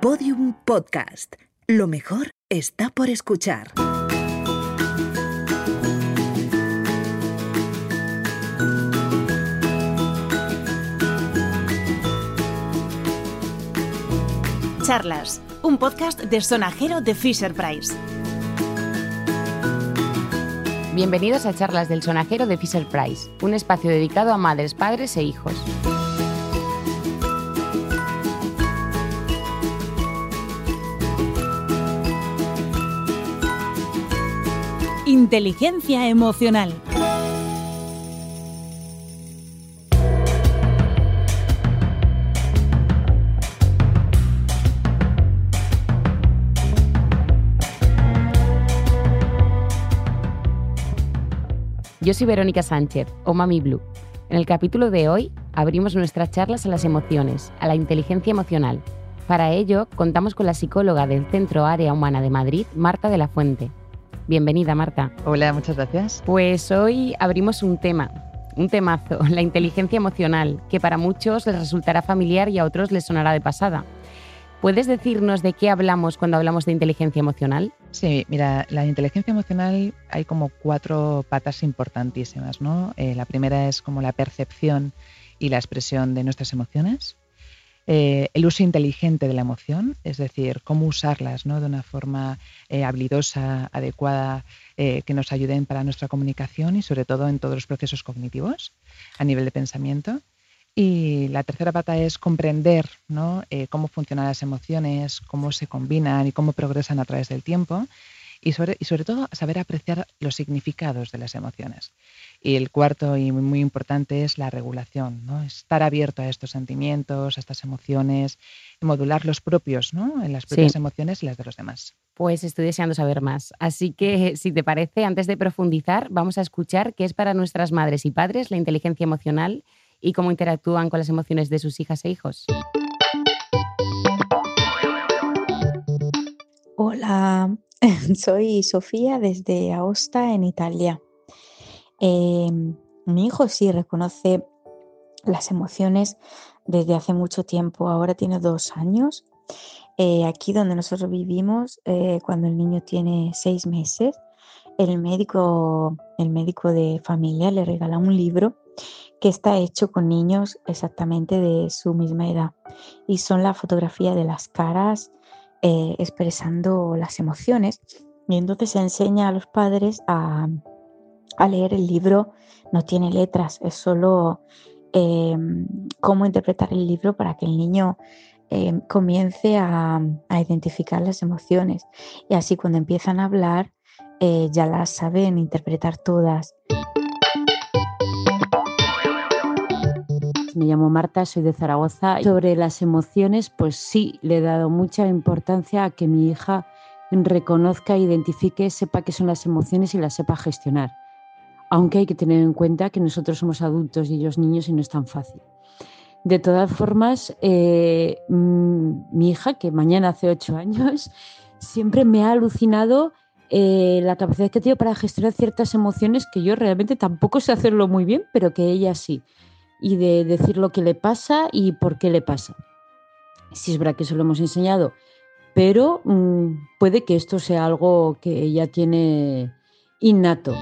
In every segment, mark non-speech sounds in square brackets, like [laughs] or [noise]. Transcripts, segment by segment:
Podium Podcast. Lo mejor está por escuchar. Charlas, un podcast de sonajero de Fisher Price. Bienvenidos a Charlas del Sonajero de Fisher Price, un espacio dedicado a madres, padres e hijos. Inteligencia emocional. Yo soy Verónica Sánchez, o Mami Blue. En el capítulo de hoy abrimos nuestras charlas a las emociones, a la inteligencia emocional. Para ello, contamos con la psicóloga del Centro Área Humana de Madrid, Marta de la Fuente. Bienvenida, Marta. Hola, muchas gracias. Pues hoy abrimos un tema, un temazo, [laughs] la inteligencia emocional, que para muchos les resultará familiar y a otros les sonará de pasada. ¿Puedes decirnos de qué hablamos cuando hablamos de inteligencia emocional? Sí, mira, la inteligencia emocional hay como cuatro patas importantísimas, ¿no? Eh, la primera es como la percepción y la expresión de nuestras emociones. Eh, el uso inteligente de la emoción, es decir, cómo usarlas ¿no? de una forma eh, habilidosa, adecuada, que nos ayuden para nuestra comunicación y sobre todo en todos los procesos cognitivos a nivel de pensamiento. Y la tercera pata es comprender ¿no? Eh, cómo funcionan las emociones, cómo se combinan y cómo progresan a través del tiempo. Y sobre, y sobre todo saber apreciar los significados de las emociones. Y el cuarto y muy, importante es la regulación, ¿no? estar abierto a estos sentimientos, a estas emociones, modular los propios, ¿no? en las propias emociones y las de los demás. Pues estoy deseando saber más. Así que, si te parece, antes de profundizar, vamos a escuchar qué es para nuestras madres y padres la inteligencia emocional y cómo interactúan con las emociones de sus hijas e hijos. Hola, [laughs] soy Sofía desde Aosta, en Italia. Em, mi hijo sí reconoce las emociones desde hace mucho tiempo, ahora tiene dos años. Eh, aquí donde nosotros vivimos, eh, cuando el niño tiene seis meses, el médico, el médico de familia le regala un libro que está hecho con niños exactamente de su misma edad y son la fotografía de las caras eh, expresando las emociones y entonces se enseña a los padres a, leer el libro, no tiene letras, es solo em, cómo interpretar el libro para que el niño em, comience a, identificar las emociones y así cuando empiezan a hablar eh, ya las saben interpretar todas. Me llamo Marta, soy de Zaragoza. Sobre las emociones, pues sí, le he dado mucha importancia a que mi hija reconozca, identifique, sepa qué son las emociones y las sepa gestionar. Aunque hay que tener en cuenta que nosotros somos adultos y ellos niños y no es tan fácil. De todas formas, eh, mm, mi hija, que mañana hace ocho años, siempre me ha alucinado eh, la capacidad que tiene para gestionar ciertas emociones que yo realmente tampoco sé hacerlo muy bien, pero que ella sí y de decir lo que le pasa y por qué le pasa. Si es verdad que eso lo hemos enseñado, pero mm, puede que esto sea algo que ella tiene innato.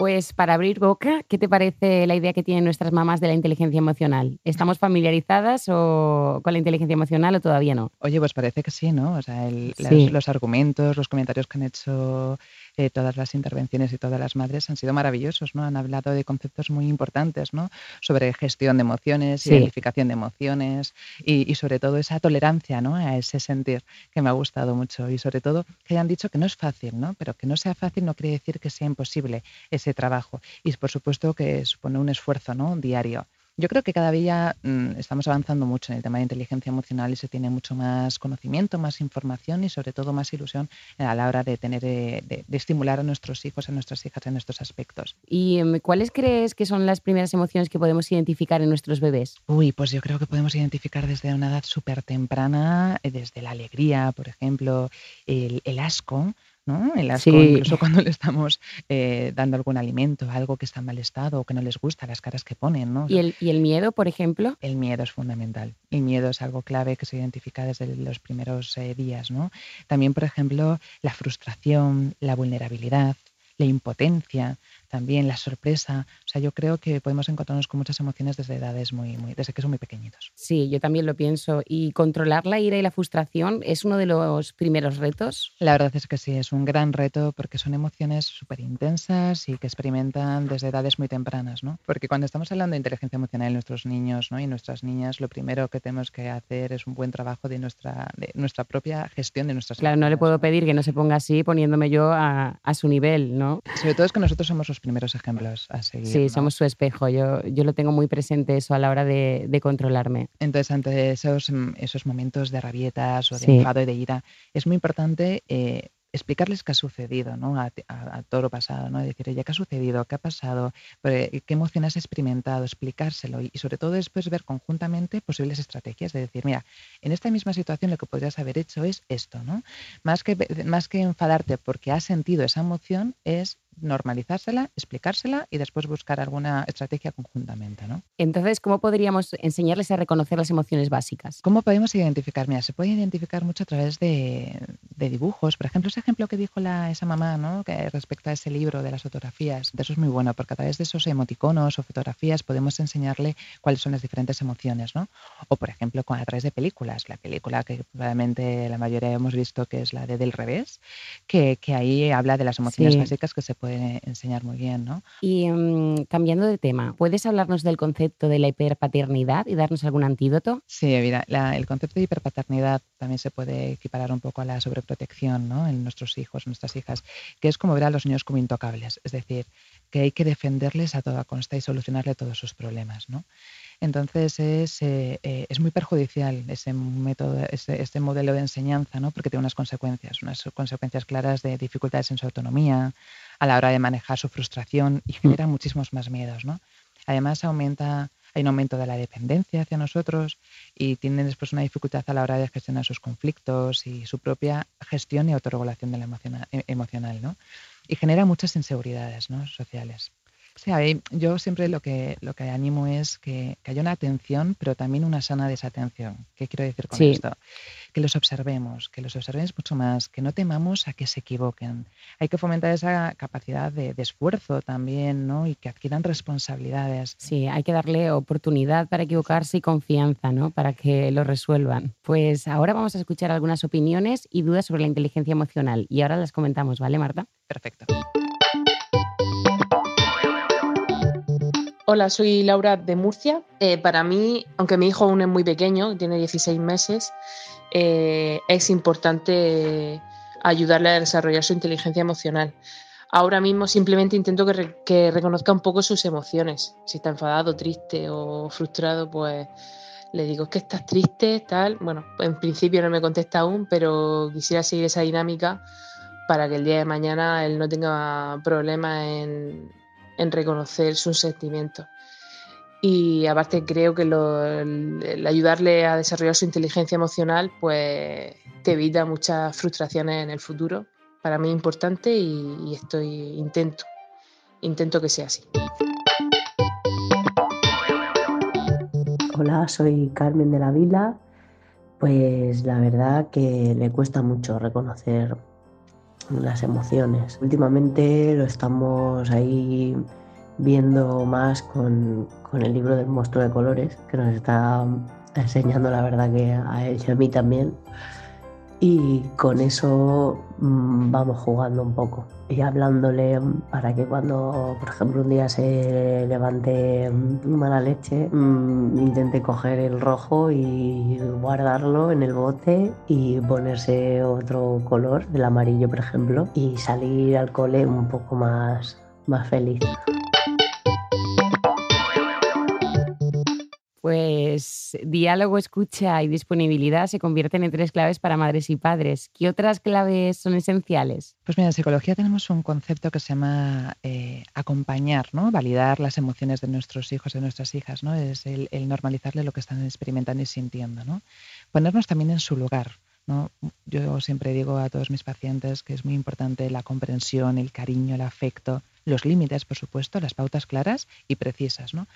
Pues para abrir boca, ¿qué te parece la idea que tienen nuestras mamás de la inteligencia emocional? ¿Estamos familiarizadas o con la inteligencia emocional o todavía no? Oye, pues parece que sí, ¿no? O sea, los argumentos, los comentarios que han hecho eh, todas las intervenciones y todas las madres han sido maravillosos, ¿no? Han hablado de conceptos muy importantes, ¿no? Sobre gestión de emociones, identificación de emociones y, sobre todo esa tolerancia, ¿no? A ese sentir que me ha gustado mucho y sobre todo que hayan dicho que no es fácil, ¿no? Pero que no sea fácil no quiere decir que sea imposible ese trabajo y por supuesto que supone un esfuerzo, ¿no? Diario. Yo creo que cada día mm, estamos avanzando mucho en el tema de inteligencia emocional y se tiene mucho más conocimiento, más información y sobre todo más ilusión a la hora de tener eh, de, estimular a nuestros hijos, a nuestras hijas en estos aspectos. ¿Y em, cuáles crees que son las primeras emociones que podemos identificar en nuestros bebés? Uy, pues yo creo que podemos identificar desde una edad súper temprana, eh, desde la alegría, por ejemplo, el, asco, ¿no? En las, Sí. Incluso cuando le estamos eh, dando algún alimento, algo que está en mal estado o que no les gusta, las caras que ponen. ¿no? ¿Y el, y el miedo, por ejemplo? el miedo es fundamental. El miedo es algo clave que se identifica desde los primeros eh, días. ¿no? También, por ejemplo, la frustración, la vulnerabilidad, la impotencia, también la sorpresa. O sea, yo creo que podemos encontrarnos con muchas emociones desde edades muy, muy, desde que son muy pequeñitos. Sí, yo también lo pienso. Y controlar la ira y la frustración es uno de los primeros retos. La verdad es que sí, es un gran reto porque son emociones súper intensas y que experimentan desde edades muy tempranas, ¿no? Porque cuando estamos hablando de inteligencia emocional en nuestros niños ¿no? y nuestras niñas, lo primero que tenemos que hacer es un buen trabajo de nuestra, de nuestra propia gestión de nuestras Claro, no le puedo pedir que no se ponga así poniéndome yo a, a su nivel, ¿no? Sobre todo es que nosotros somos los primeros ejemplos a seguir. Sí, ¿no? somos su espejo. Yo, yo lo tengo muy presente eso a la hora de, de controlarme. Entonces, ante esos, mm, esos momentos de rabietas o de Sí. enfado y de ira, es muy importante eh, explicarles qué ha sucedido, ¿no? A, a- a todo lo pasado, ¿no? Decir, oye, ¿qué ha sucedido? ¿Qué ha pasado? Eh, ¿Qué emoción has experimentado? Explicárselo y, y sobre todo después ver conjuntamente posibles estrategias de decir, mira, en esta misma situación lo que podrías haber hecho es esto, ¿no? Más que, más que enfadarte porque has sentido esa emoción, es normalizársela, explicársela y después buscar alguna estrategia conjuntamente, ¿no? Entonces, ¿cómo podríamos enseñarles a reconocer las emociones básicas? ¿Cómo podemos identificar? Mira, se puede identificar mucho a través de, de dibujos. Por ejemplo, ese ejemplo que dijo la, esa mamá, ¿no? Que respecto a ese libro de las fotografías. Eso es muy bueno, porque a través de esos emoticonos o fotografías podemos enseñarle cuáles son las diferentes emociones, ¿no? O, por ejemplo, a través de películas. La película que probablemente la mayoría hemos visto, que es la de Del Revés, que, que ahí habla de las emociones Sí. básicas que se puede enseñar muy bien, ¿no? Y mm, cambiando de tema, ¿puedes hablarnos del concepto de la hiperpaternidad y darnos algún antídoto? Sí, mira, la- el concepto de hiperpaternidad también se puede equiparar un poco a la sobreprotección ¿no? en nuestros hijos, nuestras hijas, que es como ver a los niños como intocables, es decir, que hay que defenderles a toda costa y solucionarle todos sus problemas. ¿no? Entonces es, eh, eh, es muy perjudicial ese método, ese, este modelo de enseñanza, ¿no? porque tiene unas consecuencias, unas consecuencias claras de dificultades en su autonomía, a la hora de manejar su frustración y genera muchísimos más miedos. ¿no? Además aumenta, hay un aumento de la dependencia hacia nosotros y tienen después una dificultad a la hora de gestionar sus conflictos y su propia gestión y autorregulación de la emociona- e- emocional, ¿no? Y genera muchas inseguridades ¿no? sociales. Eh, yo siempre lo que, lo que animo es que, que haya una atención, pero también una sana desatención. ¿Qué quiero decir con Sí. esto? Que los observemos, que los observemos mucho más, que no temamos a que se equivoquen. Hay que fomentar esa capacidad de, de esfuerzo también, ¿no? Y que adquieran responsabilidades. Sí, hay que darle oportunidad para equivocarse y confianza, ¿no? Para que lo resuelvan. Pues ahora vamos a escuchar algunas opiniones y dudas sobre la inteligencia emocional y ahora las comentamos, ¿vale, Marta? Perfecto. Hola, soy Laura de Murcia. Eh, para mí, aunque mi hijo aún es muy pequeño, tiene 16 meses, eh, es importante ayudarle a desarrollar su inteligencia emocional. Ahora mismo simplemente intento que, que reconozca un poco sus emociones. Si está enfadado, triste o frustrado, pues le digo, que estás triste, tal. Bueno, en principio no me contesta aún, pero quisiera seguir esa dinámica para que el día de mañana él no tenga problemas en, en reconocer sus sentimientos. Y aparte creo que lo- ayudarle a desarrollar su inteligencia emocional, pues te evita muchas frustraciones en el futuro. Para mí es importante y, y estoy intento, intento que sea así. Hola, soy Carmen de la Vila. Pues la verdad que le cuesta mucho reconocer las emociones. Últimamente lo estamos ahí viendo más con, con el libro del monstruo de colores, que nos está enseñando la verdad que a él y a mí también. Y con eso mm, vamos jugando un poco y hablándole para que cuando, por ejemplo, un día se levante mm, mala leche, mm, intente coger el rojo y guardarlo en el bote y ponerse otro color, del amarillo, por ejemplo, y salir al cole un poco más, más feliz. Pues diálogo, escucha y disponibilidad se convierten en tres claves para madres y padres. ¿Qué otras claves son esenciales? Pues mira, en psicología tenemos un concepto que se llama eh, acompañar, ¿no? Validar las emociones de nuestros hijos, de nuestras hijas, ¿no? Es el, el normalizarle lo que están experimentando y sintiendo, ¿no? Ponernos también en su lugar, ¿no? Yo siempre digo a todos mis pacientes que es muy importante la comprensión, el cariño, el afecto, los límites, por supuesto, las pautas claras y precisas, ¿no?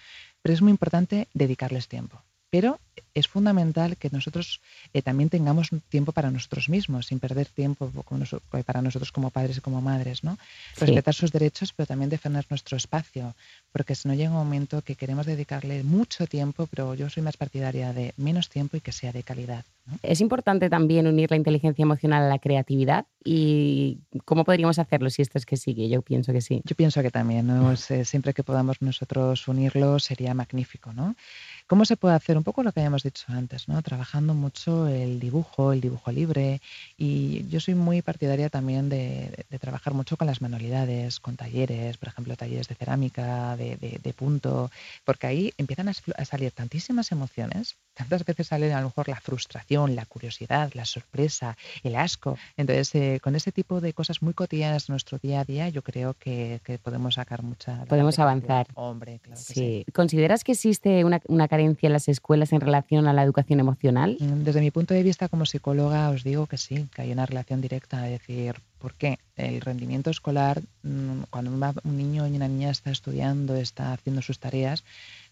Pero es muy importante dedicarles tiempo. Pero es fundamental que nosotros eh, también tengamos tiempo para nosotros mismos, sin perder tiempo para nosotros como padres y como madres, ¿no? Respetar sus derechos, pero también defender nuestro espacio, porque si no llega un momento que queremos dedicarle mucho tiempo, pero yo soy más partidaria de menos tiempo y que sea de calidad. Es importante también unir la inteligencia emocional a la creatividad y cómo podríamos hacerlo si esto es que sigue. Yo pienso que sí. Yo pienso que también, ¿no? siempre que podamos nosotros unirlo sería magnífico, ¿no? ¿Cómo se puede hacer? Un poco lo que habíamos dicho antes, ¿no? Trabajando mucho el dibujo, el dibujo libre. Y yo soy muy partidaria también de, trabajar mucho con las manualidades, con talleres, por ejemplo, talleres de cerámica, de, punto, porque ahí empiezan a, salir tantísimas emociones. Tantas veces sale a lo mejor la frustración, la curiosidad, la sorpresa, el asco. Entonces, eh, con ese tipo de cosas muy cotidianas de nuestro día a día, yo creo que, podemos sacar mucha... Podemos avanzar. Hombre, claro que sí. ¿Consideras que existe una, una carencia en las escuelas en relación a la educación emocional? Mm, desde mi punto de vista como psicóloga os digo que sí, que hay una relación directa, es decir, ¿por qué? El rendimiento escolar, mm, cuando un niño y una niña está estudiando, está haciendo sus tareas,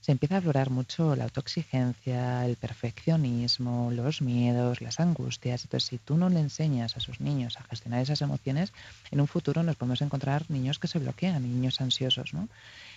se empieza a aflorar mucho la autoexigencia, el perfeccionismo, los miedos, las angustias. Entonces, si tú no le enseñas a sus niños a gestionar esas emociones, en un futuro nos podemos encontrar niños que se bloquean, niños ansiosos, ¿no?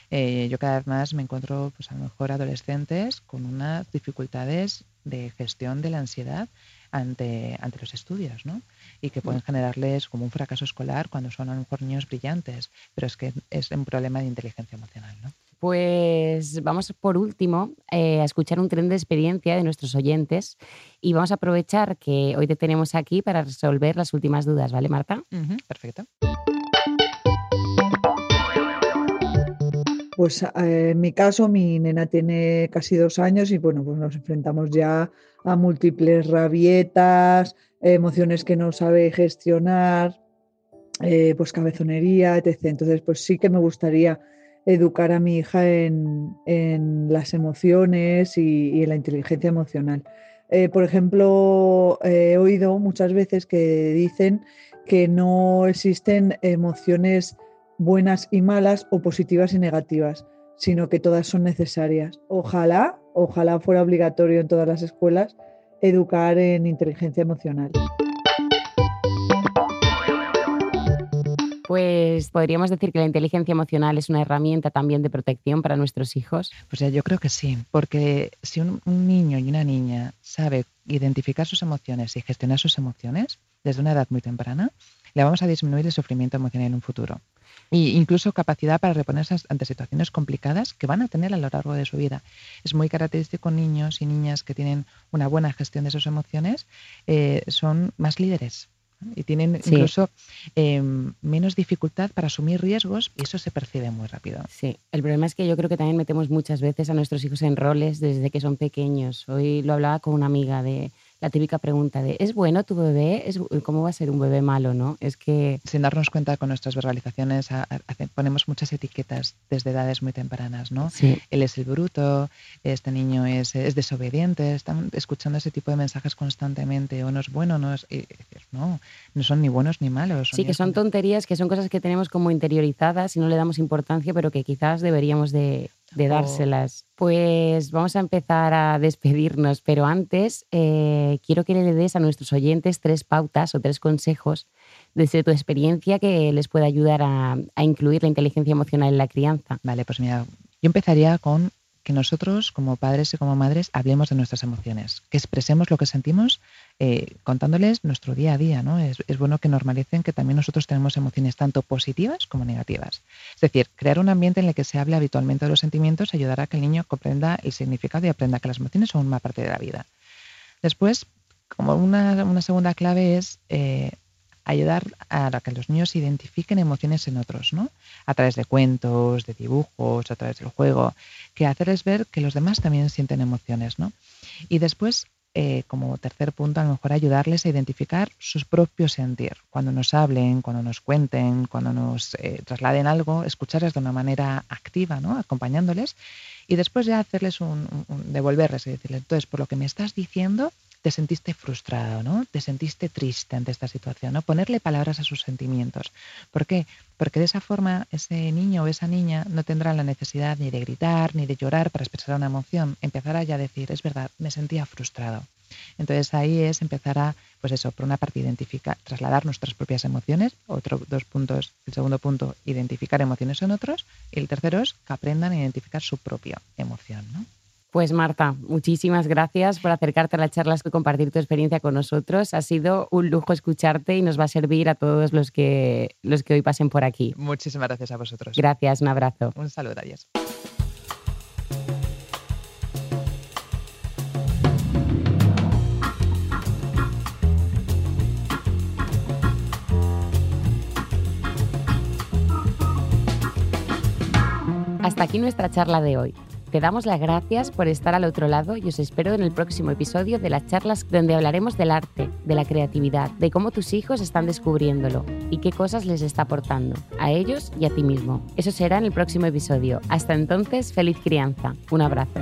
Eh, yo cada vez más me encuentro, pues a lo mejor, adolescentes con unas dificultades de gestión de la ansiedad ante, ante los estudios, ¿no? Y que pueden generarles como un fracaso escolar cuando son a lo mejor niños brillantes, pero es que es un problema de inteligencia emocional, ¿no? Pues vamos por último eh, a escuchar un tren de experiencia de nuestros oyentes y vamos a aprovechar que hoy te tenemos aquí para resolver las últimas dudas, ¿vale, Marta? perfecto. Pues eh, en mi caso, mi nena tiene casi dos años y bueno, pues nos enfrentamos ya a múltiples rabietas, emociones que no sabe gestionar, eh, pues cabezonería, etc. Entonces, pues sí que me gustaría educar a mi hija en, las emociones y, en la inteligencia emocional. Eh, por ejemplo, he oído muchas veces que dicen que no existen emociones buenas y malas o positivas y negativas, sino que todas son necesarias. Ojalá, ojalá fuera obligatorio en todas las escuelas educar en inteligencia emocional. Pues podríamos decir que la inteligencia emocional es una herramienta también de protección para nuestros hijos. Pues ya yo creo que sí, porque si un, niño y una niña sabe identificar sus emociones y gestionar sus emociones desde una edad muy temprana, le vamos a disminuir el sufrimiento emocional en un futuro. E incluso capacidad para reponerse ante situaciones complicadas que van a tener a lo largo de su vida. Es muy característico niños y niñas que tienen una buena gestión de sus emociones, eh, son más líderes, y tienen incluso em, menos dificultad para asumir riesgos y eso se percibe muy rápido. Sí, el problema es que yo creo que también metemos muchas veces a nuestros hijos en roles desde que son pequeños. Hoy lo hablaba con una amiga de la típica pregunta de ¿es bueno tu bebé? ¿Es, ¿Cómo va a ser un bebé malo? ¿no? Es que... Sin darnos cuenta con nuestras verbalizaciones ponemos muchas etiquetas desde edades muy tempranas. ¿no? Él es el bruto, este niño es, desobediente, están escuchando ese tipo de mensajes constantemente o no es bueno, no es... no, no son ni buenos ni malos. Sí, que son tonterías, que son cosas que tenemos como interiorizadas y no le damos importancia, pero que quizás deberíamos de de dárselas. Pues vamos a empezar a despedirnos, pero antes eh, quiero que le des a nuestros oyentes tres pautas o tres consejos desde tu experiencia que les pueda ayudar a, a incluir la inteligencia emocional en la crianza. Vale, pues mira, yo empezaría con que nosotros como padres y como madres hablemos de nuestras emociones, que expresemos lo que sentimos eh, contándoles nuestro día a día. ¿no? Es, bueno que normalicen que también nosotros tenemos emociones tanto positivas como negativas. Es decir, crear un ambiente en el que se hable habitualmente de los sentimientos ayudará a que el niño comprenda el significado y aprenda que las emociones son una parte de la vida. Después, como una, segunda clave es eh, ayudar a que los niños identifiquen emociones en otros, ¿no? A través de cuentos, de dibujos, a través del juego, que hacerles ver que los demás también sienten emociones, ¿no? Y después, eh, como tercer punto, a lo mejor ayudarles a identificar sus propios sentir. Cuando nos hablen, cuando nos cuenten, cuando nos eh, trasladen algo, escucharles de una manera activa, ¿no? Acompañándoles y después ya hacerles un, un devolverles y decirles, entonces, por lo que me estás diciendo, te sentiste frustrado, ¿no? Te sentiste triste ante esta situación, ¿no? Ponerle palabras a sus sentimientos. ¿Por qué? Porque de esa forma ese niño o esa niña no tendrá la necesidad ni de gritar ni de llorar para expresar una emoción. Empezará ya a decir, es verdad, me sentía frustrado. Entonces ahí es empezar a, pues eso, por una parte identificar, trasladar nuestras propias emociones, otro dos puntos, el segundo punto, identificar emociones en otros, y el tercero es que aprendan a identificar su propia emoción, ¿no? Pues Marta, muchísimas gracias por acercarte a las charlas y compartir tu experiencia con nosotros. Ha sido un lujo escucharte y nos va a servir a todos los que, los que hoy pasen por aquí. Muchísimas gracias a vosotros. Gracias, un abrazo. Un saludo, adiós. Hasta aquí nuestra charla de hoy. Te damos las gracias por estar al otro lado y os espero en el próximo episodio de las charlas donde hablaremos del arte, de la creatividad, de cómo tus hijos están descubriéndolo y qué cosas les está aportando a ellos y a ti mismo. Eso será en el próximo episodio. Hasta entonces, feliz crianza. Un abrazo.